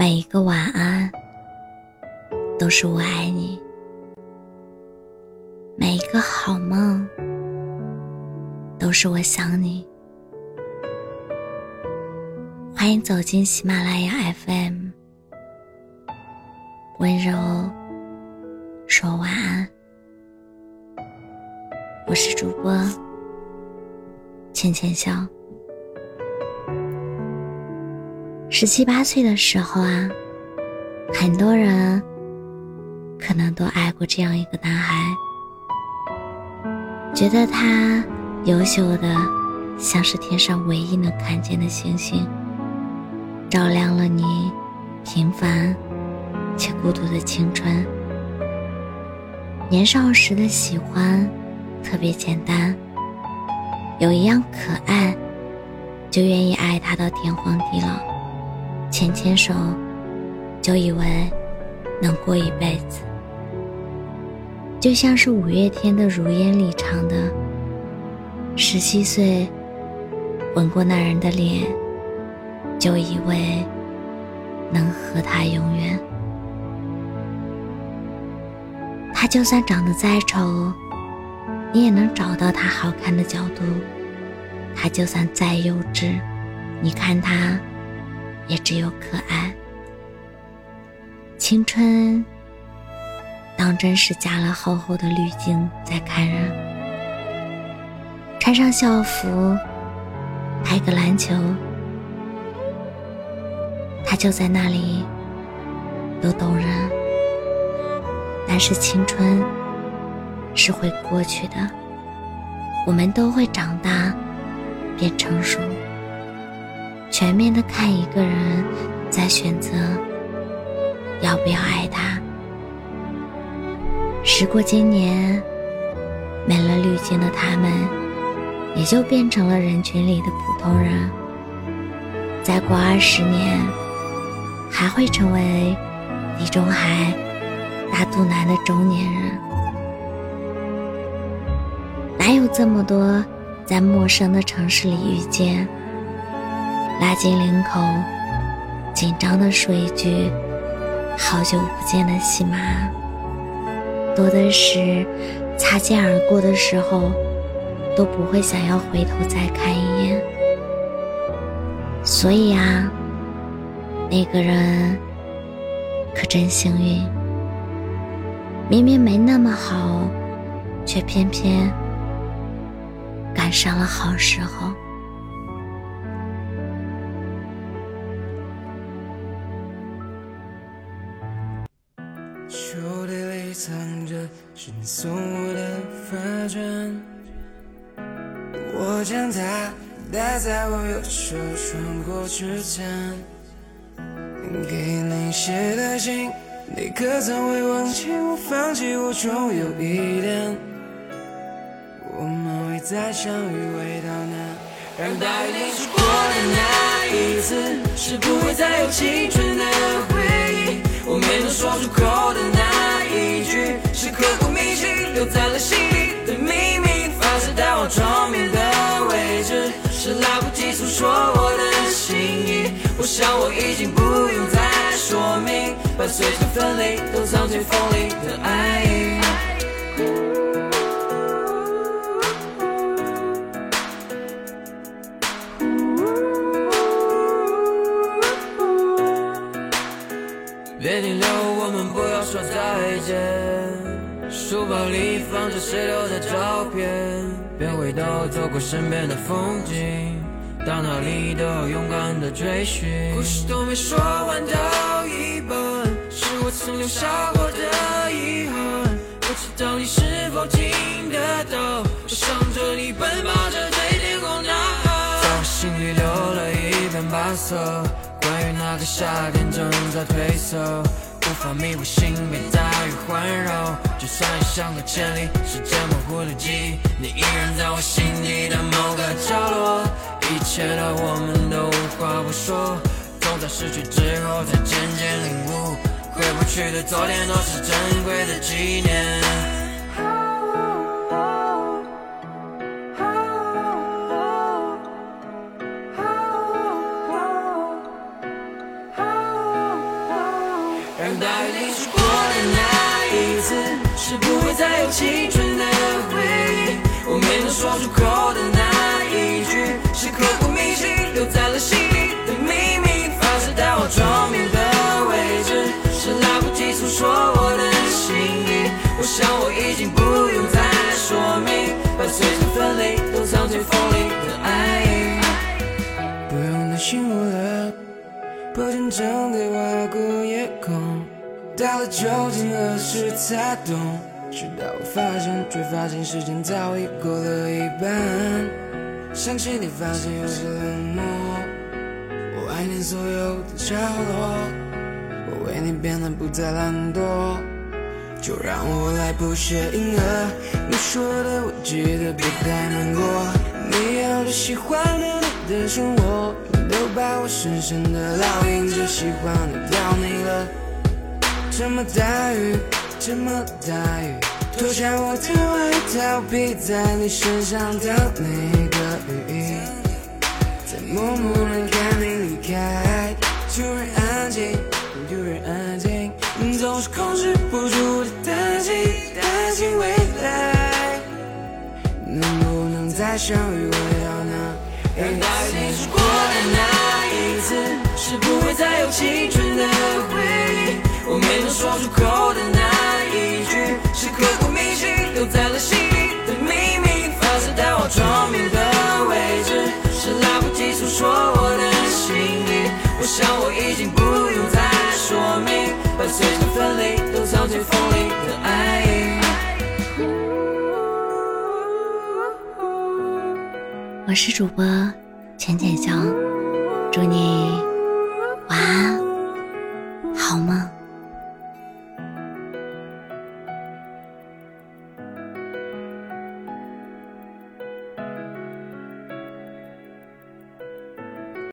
每一个晚安，都是我爱你；每一个好梦，都是我想你。欢迎走进喜马拉雅 FM，温柔说晚安。我是主播浅浅笑。十七八岁的时候啊，很多人可能都爱过这样一个男孩，觉得他优秀的像是天上唯一能看见的星星，照亮了你平凡且孤独的青春。年少时的喜欢特别简单，有一样可爱，就愿意爱他到天荒地老。牵牵手，就以为能过一辈子，就像是五月天的《如烟》里唱的：“十七岁，吻过那人的脸，就以为能和他永远。他就算长得再丑，你也能找到他好看的角度；他就算再幼稚，你看他。”也只有可爱。青春，当真是加了厚厚的滤镜在看人。穿上校服，拍个篮球，他就在那里，都动人。但是青春是会过去的，我们都会长大，变成熟。全面的看一个人，再选择要不要爱他。时过今年，没了滤镜的他们，也就变成了人群里的普通人。再过二十年，还会成为地中海大肚腩的中年人。哪有这么多在陌生的城市里遇见？拉近领口，紧张的说一句“好久不见”的戏码，多的是擦肩而过的时候都不会想要回头再看一眼。所以啊，那个人可真幸运，明明没那么好，却偏偏赶上了好时候。是你送我的发卷，我将它戴在我右手穿过指尖。给你写的信，你可曾会忘记我？放弃我总有一天，我们会再相遇，回到那让大雨淋湿过的那一次，是不会再有青春的回。我没能说出口的那一句，是刻骨铭心留在了心里的秘密。发射到我窗边的位置，是来不及诉说我的心意。我想我已经不用再说明，伴随着分离都藏进风里的爱说再见。书包里放着谁留的照片，别回头，走过身边的风景，到哪里都要勇敢的追寻。故事都没说完到一半，是我曾留下过的遗憾。不知道你是否听得到，我想着你奔跑着对天空呐喊，在我心里留了一片白色。关于那个夏天正在褪色，无法弥补心被大雨环绕。就算已相隔千里，时间模糊的记忆，你依然在我心底的某个角落。一切的我们都无话不说，总在失去之后才渐渐领悟，回不去的昨天都是珍贵的纪念。大雨淋湿过的那一次，是不会再有青春的回忆。我没能说出口的那一句，是刻骨铭心留在了心里的秘密。发射到我窗边的位置，是来不及诉说我的心意。我想我已经不用再说明，把碎成分离都藏进风里的爱意。不用担心我了，不真正，到了究竟何时才懂？直到我发现，却发现时间早已过了一半。想起你，发现有些冷漠。我怀念所有的角落，我为你变得不再懒惰。就让我来谱写银河。你说的我记得，别太难过。你要的喜欢的你的生活，都把我深深的烙印，就喜欢的掉你了。这么大雨。这么大雨，脱下我的外套，披在你身上的那个雨衣，在默默地看你离开，突然安静，突然安静，总是控制不住的担心，担心未来能不能再相遇。我要那让大雨淋过的那一次，是不会再有青春的回忆。能说出口的那一句。是刻骨铭心留在了心里的秘密，发射到我窗边的位置，是来不及诉说我的心意。我想我已经不用再说明，把碎成分离都藏进风里的爱意。我是主播浅浅笑，祝你